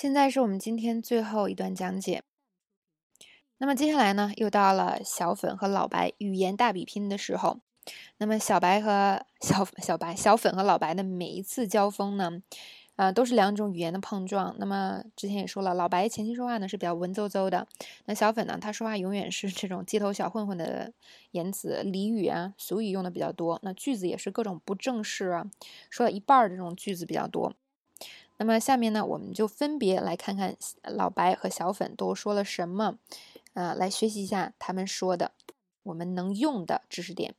现在是我们今天最后一段讲解。那么接下来呢，又到了小粉和老白语言大比拼的时候。那么小白和小小白、小粉和老白的每一次交锋呢，啊，都是两种语言的碰撞。那么之前也说了，老白前期说话呢是比较文绉绉的，那小粉呢，他说话永远是这种街头小混混的言辞，俚语啊、俗语用的比较多。那句子也是各种不正式啊，说了一半儿这种句子比较多。那么下面呢，我们就分别来看看老白和小粉都说了什么，啊，来学习一下他们说的我们能用的知识点。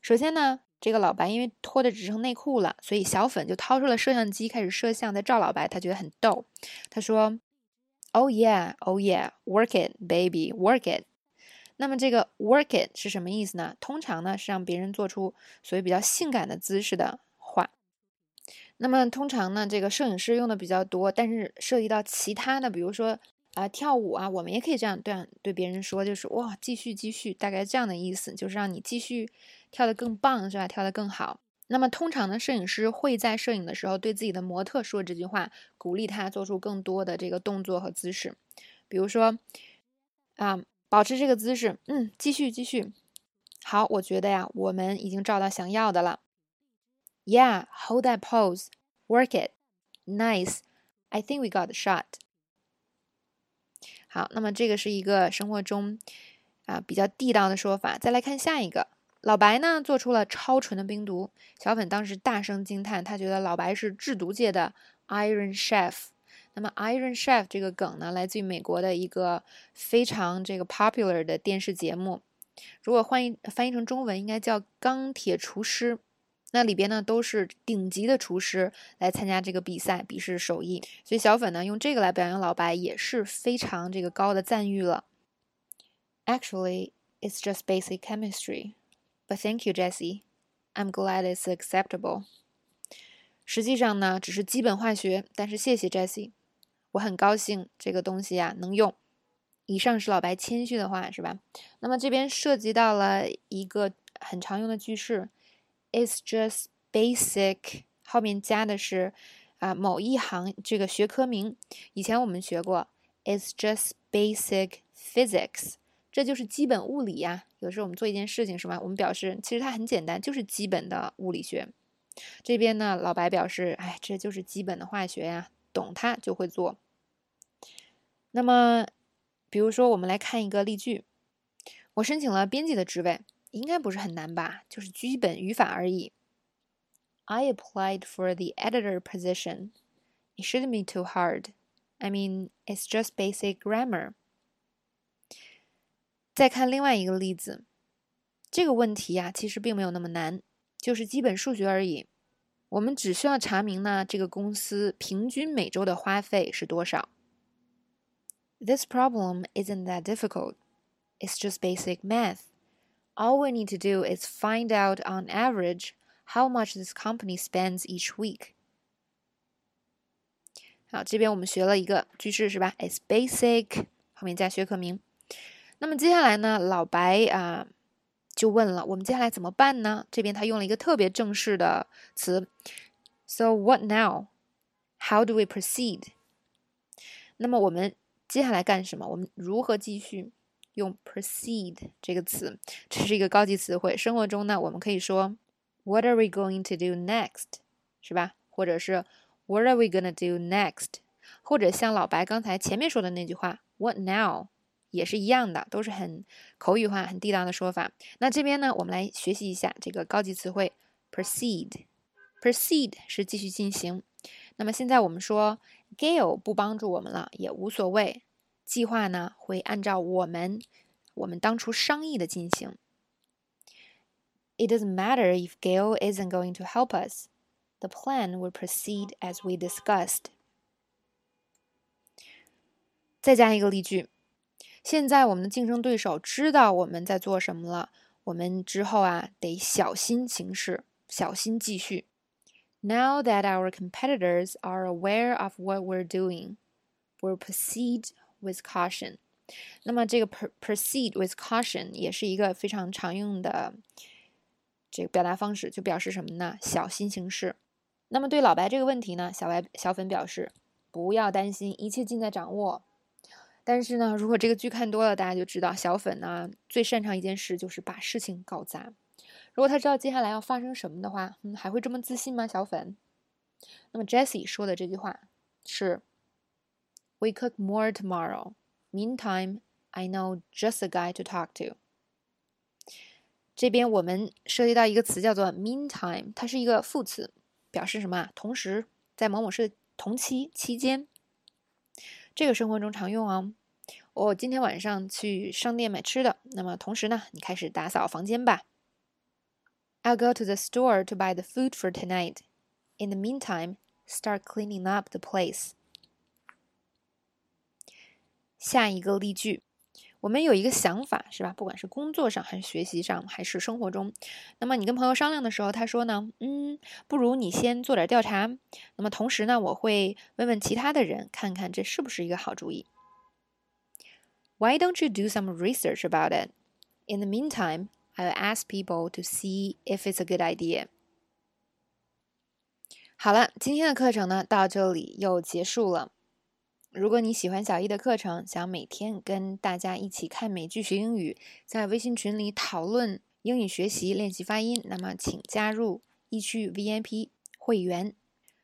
首先呢，这个老白因为脱的只剩内裤了，所以小粉就掏出了摄像机开始摄像，在照老白。他觉得很逗，他说：“Oh yeah, oh yeah, work it, baby, work it。”那么这个 “work it” 是什么意思呢？通常呢是让别人做出所谓比较性感的姿势的。那么通常呢，这个摄影师用的比较多，但是涉及到其他的，比如说啊跳舞啊，我们也可以这样对对别人说，就是哇继续继续，大概这样的意思，就是让你继续跳得更棒，是吧？跳得更好。那么通常呢，摄影师会在摄影的时候对自己的模特说这句话，鼓励他做出更多的这个动作和姿势，比如说啊保持这个姿势，嗯，继续继续。好，我觉得呀，我们已经照到想要的了。Yeah, hold that pose. Work it. Nice. I think we got the shot. 好，那么这个是一个生活中啊比较地道的说法。再来看下一个，老白呢做出了超纯的冰毒，小粉当时大声惊叹，他觉得老白是制毒界的 Iron Chef。那么 Iron Chef 这个梗呢，来自于美国的一个非常这个 popular 的电视节目，如果翻译翻译成中文，应该叫钢铁厨师。那里边呢都是顶级的厨师来参加这个比赛，比试手艺，所以小粉呢用这个来表扬老白也是非常这个高的赞誉了。Actually, it's just basic chemistry, but thank you, Jesse. I'm glad it's acceptable. 实际上呢只是基本化学，但是谢谢 Jesse，我很高兴这个东西啊能用。以上是老白谦虚的话，是吧？那么这边涉及到了一个很常用的句式。It's just basic，后面加的是啊某一行这个学科名。以前我们学过，It's just basic physics，这就是基本物理呀。有时候我们做一件事情是吧？我们表示其实它很简单，就是基本的物理学。这边呢，老白表示，哎，这就是基本的化学呀，懂它就会做。那么，比如说我们来看一个例句，我申请了编辑的职位。应该不是很难吧？就是基本语法而已。I applied for the editor position. It shouldn't be too hard. I mean, it's just basic grammar. 再看另外一个例子，这个问题呀，其实并没有那么难，就是基本数学而已。我们只需要查明呢，这个公司平均每周的花费是多少。This problem isn't that difficult. It's just basic math all we need to do is find out on average how much this company spends each week. 好，这边我们学了一个句式是吧？It's basic，后面加学科名。那么接下来呢，老白啊就问了，我们接下来怎么办呢？这边他用了一个特别正式的词，So what now? How do we proceed? 那么我们接下来干什么？我们如何继续？ 用 proceed 这个词，这是一个高级词汇。生活中呢，我们可以说 What are we going to do next？是吧？或者是 What are we gonna do next？或者像老白刚才前面说的那句话 What now？也是一样的，都是很口语化、很地道的说法。那这边呢，我们来学习一下这个高级词汇 proceed。proceed 是继续进行。那么现在我们说 Gail 不帮助我们了，也无所谓。计划呢会按照我们我们当初商议的进行。It doesn't matter if Gail isn't going to help us. The plan will proceed as we discussed. 再加一个例句。现在我们的竞争对手知道我们在做什么了，我们之后啊得小心行事，小心继续。Now that our competitors are aware of what we're doing, we'll proceed with caution，那么这个 proceed with caution 也是一个非常常用的这个表达方式，就表示什么呢？小心行事。那么对老白这个问题呢，小白小粉表示不要担心，一切尽在掌握。但是呢，如果这个剧看多了，大家就知道小粉呢最擅长一件事就是把事情搞砸。如果他知道接下来要发生什么的话，嗯，还会这么自信吗？小粉？那么 Jessie 说的这句话是 ：“We cook more tomorrow. Meantime, I know just a guy to talk to.” 这边我们涉及到一个词叫做 “meantime”，它是一个副词，表示什么？同时，在某某事同期期间。这个生活中常用哦。我今天晚上去商店买吃的，那么同时呢，你开始打扫房间吧。I'll go to the store to buy the food for tonight. In the meantime, start cleaning up the place. 下一个例句。我们有一个想法，是吧？不管是工作上，还是学习上，还是生活中，那么你跟朋友商量的时候，他说呢，嗯，不如你先做点调查。那么同时呢，我会问问其他的人，看看这是不是一个好主意。Why don't you do some research about it? In the meantime, I'll ask people to see if it's a good idea. 好了，今天的课程呢，到这里又结束了。如果你喜欢小易的课程，想每天跟大家一起看美剧学英语，在微信群里讨论英语学习、练习发音，那么请加入易趣 VIP 会员。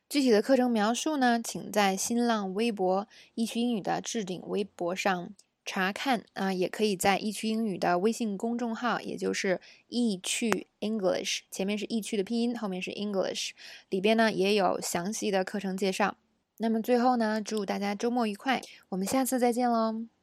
具体的课程描述呢，请在新浪微博易趣英语的置顶微博上查看啊，也可以在易趣英语的微信公众号，也就是易趣 English，前面是易趣的拼音，后面是 English，里边呢也有详细的课程介绍。那么最后呢，祝大家周末愉快，我们下次再见喽。